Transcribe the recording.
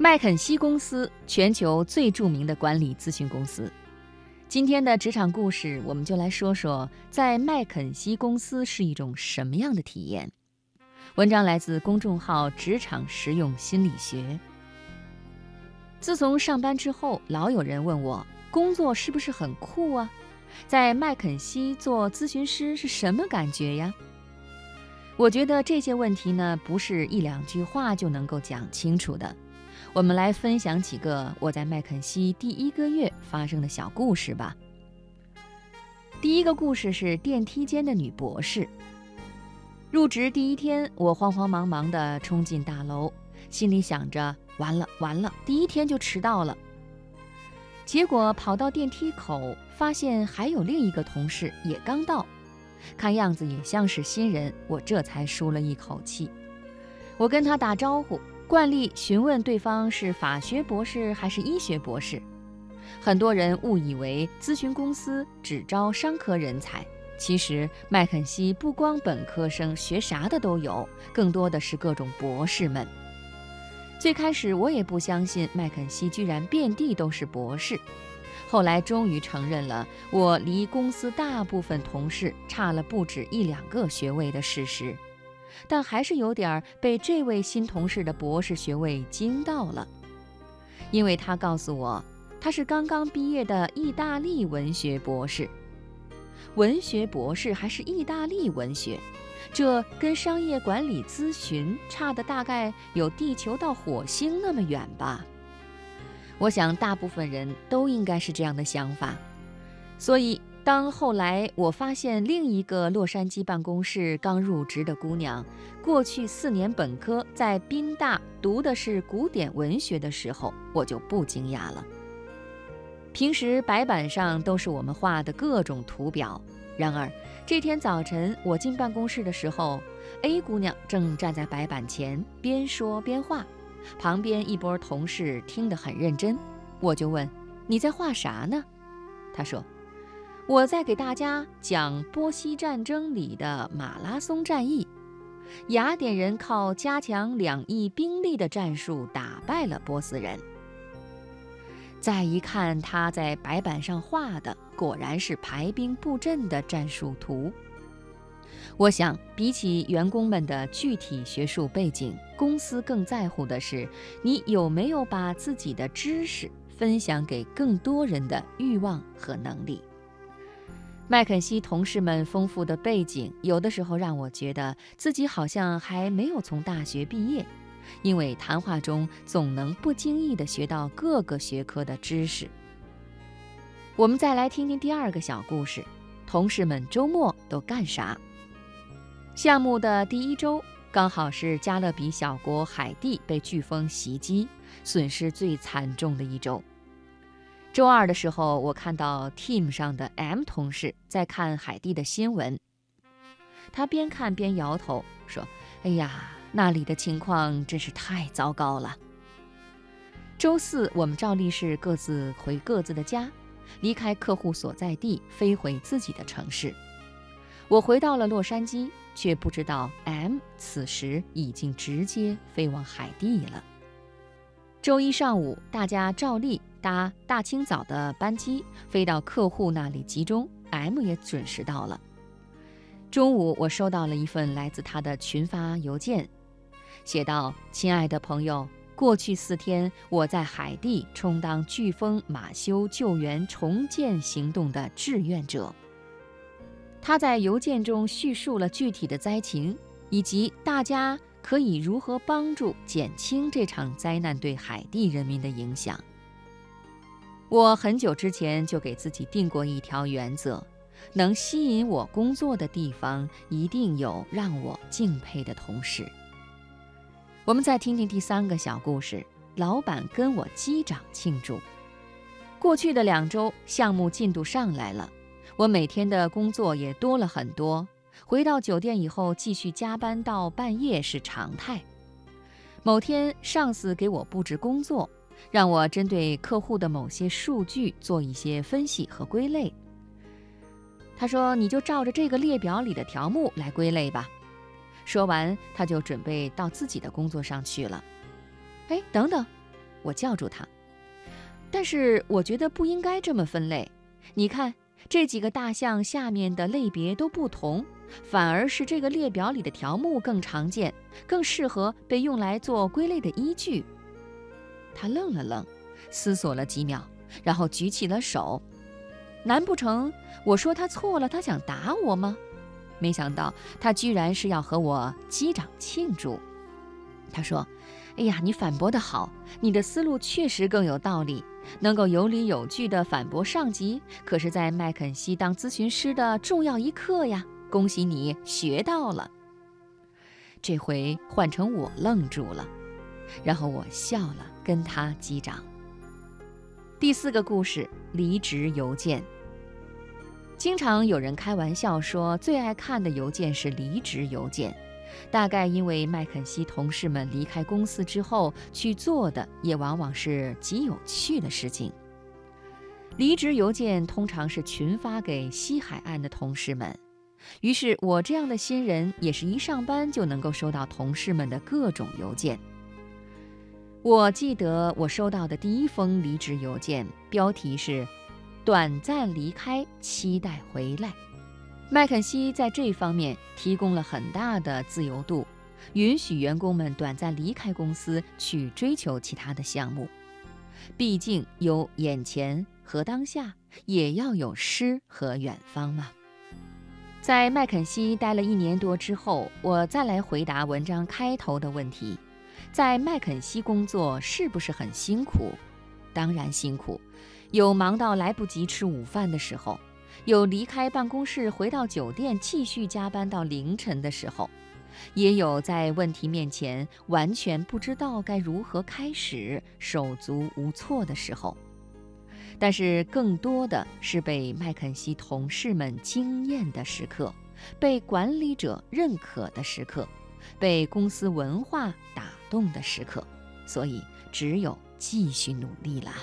麦肯锡公司，全球最著名的管理咨询公司。今天的职场故事，我们就来说说，在麦肯锡公司是一种什么样的体验。文章来自公众号“职场实用心理学”。自从上班之后，老有人问我，工作是不是很酷啊？在麦肯锡做咨询师是什么感觉呀？我觉得这些问题呢，不是一两句话就能够讲清楚的。我们来分享几个我在麦肯锡第一个月发生的小故事吧。第一个故事是电梯间的女博士。入职第一天，我慌慌忙忙地冲进大楼，心里想着：完了完了，第一天就迟到了。结果跑到电梯口，发现还有另一个同事也刚到。看样子也像是新人，我这才舒了一口气。我跟他打招呼，惯例询问对方是法学博士还是医学博士。很多人误以为咨询公司只招商科人才，其实麦肯锡不光本科生，学啥的都有，更多的是各种博士们。最开始我也不相信麦肯锡居然遍地都是博士。后来终于承认了我离公司大部分同事差了不止一两个学位的事实，但还是有点被这位新同事的博士学位惊到了，因为他告诉我他是刚刚毕业的意大利文学博士，文学博士还是意大利文学，这跟商业管理咨询差的大概有地球到火星那么远吧。我想，大部分人都应该是这样的想法。所以，当后来我发现另一个洛杉矶办公室刚入职的姑娘，过去四年本科在宾大读的是古典文学的时候，我就不惊讶了。平时白板上都是我们画的各种图表，然而这天早晨我进办公室的时候，A 姑娘正站在白板前，边说边画。旁边一波同事听得很认真，我就问：“你在画啥呢？”他说：“我在给大家讲波西战争里的马拉松战役，雅典人靠加强两翼兵力的战术打败了波斯人。”再一看他在白板上画的，果然是排兵布阵的战术图。我想，比起员工们的具体学术背景，公司更在乎的是你有没有把自己的知识分享给更多人的欲望和能力。麦肯锡同事们丰富的背景，有的时候让我觉得自己好像还没有从大学毕业，因为谈话中总能不经意地学到各个学科的知识。我们再来听听第二个小故事：同事们周末都干啥？项目的第一周刚好是加勒比小国海地被飓风袭击，损失最惨重的一周。周二的时候，我看到 Team 上的 M 同事在看海地的新闻，他边看边摇头说：“哎呀，那里的情况真是太糟糕了。”周四，我们照例是各自回各自的家，离开客户所在地，飞回自己的城市。我回到了洛杉矶。却不知道，M 此时已经直接飞往海地了。周一上午，大家照例搭大清早的班机飞到客户那里集中，M 也准时到了。中午，我收到了一份来自他的群发邮件，写道：“亲爱的朋友，过去四天我在海地充当飓风马修救援重建行动的志愿者。”他在邮件中叙述了具体的灾情，以及大家可以如何帮助减轻这场灾难对海地人民的影响。我很久之前就给自己定过一条原则：能吸引我工作的地方，一定有让我敬佩的同事。我们再听听第三个小故事：老板跟我击掌庆祝。过去的两周，项目进度上来了。我每天的工作也多了很多，回到酒店以后继续加班到半夜是常态。某天，上司给我布置工作，让我针对客户的某些数据做一些分析和归类。他说：“你就照着这个列表里的条目来归类吧。”说完，他就准备到自己的工作上去了。哎，等等，我叫住他。但是我觉得不应该这么分类。你看，这几个大项下面的类别都不同，反而是这个列表里的条目更常见，更适合被用来做归类的依据。他愣了愣，思索了几秒，然后举起了手。难不成我说他错了，他想打我吗？没想到他居然是要和我击掌庆祝。他说：“哎呀，你反驳得好，你的思路确实更有道理，能够有理有据地反驳上级，可是在麦肯锡当咨询师的重要一课呀！恭喜你学到了。”这回换成我愣住了，然后我笑了，跟他击掌。第四个故事：离职邮件。经常有人开玩笑说，最爱看的邮件是离职邮件，大概因为麦肯锡同事们离开公司之后去做的也往往是极有趣的事情。离职邮件通常是群发给西海岸的同事们，于是我这样的新人也是一上班就能够收到同事们的各种邮件。我记得我收到的第一封离职邮件，标题是。短暂离开，期待回来。麦肯锡在这方面提供了很大的自由度，允许员工们短暂离开公司去追求其他的项目。毕竟有眼前和当下，也要有诗和远方嘛。在麦肯锡待了一年多之后，我再来回答文章开头的问题：在麦肯锡工作是不是很辛苦？当然辛苦。有忙到来不及吃午饭的时候，有离开办公室回到酒店继续加班到凌晨的时候，也有在问题面前完全不知道该如何开始、手足无措的时候。但是更多的是被麦肯锡同事们惊艳的时刻，被管理者认可的时刻，被公司文化打动的时刻。所以，只有继续努力啦。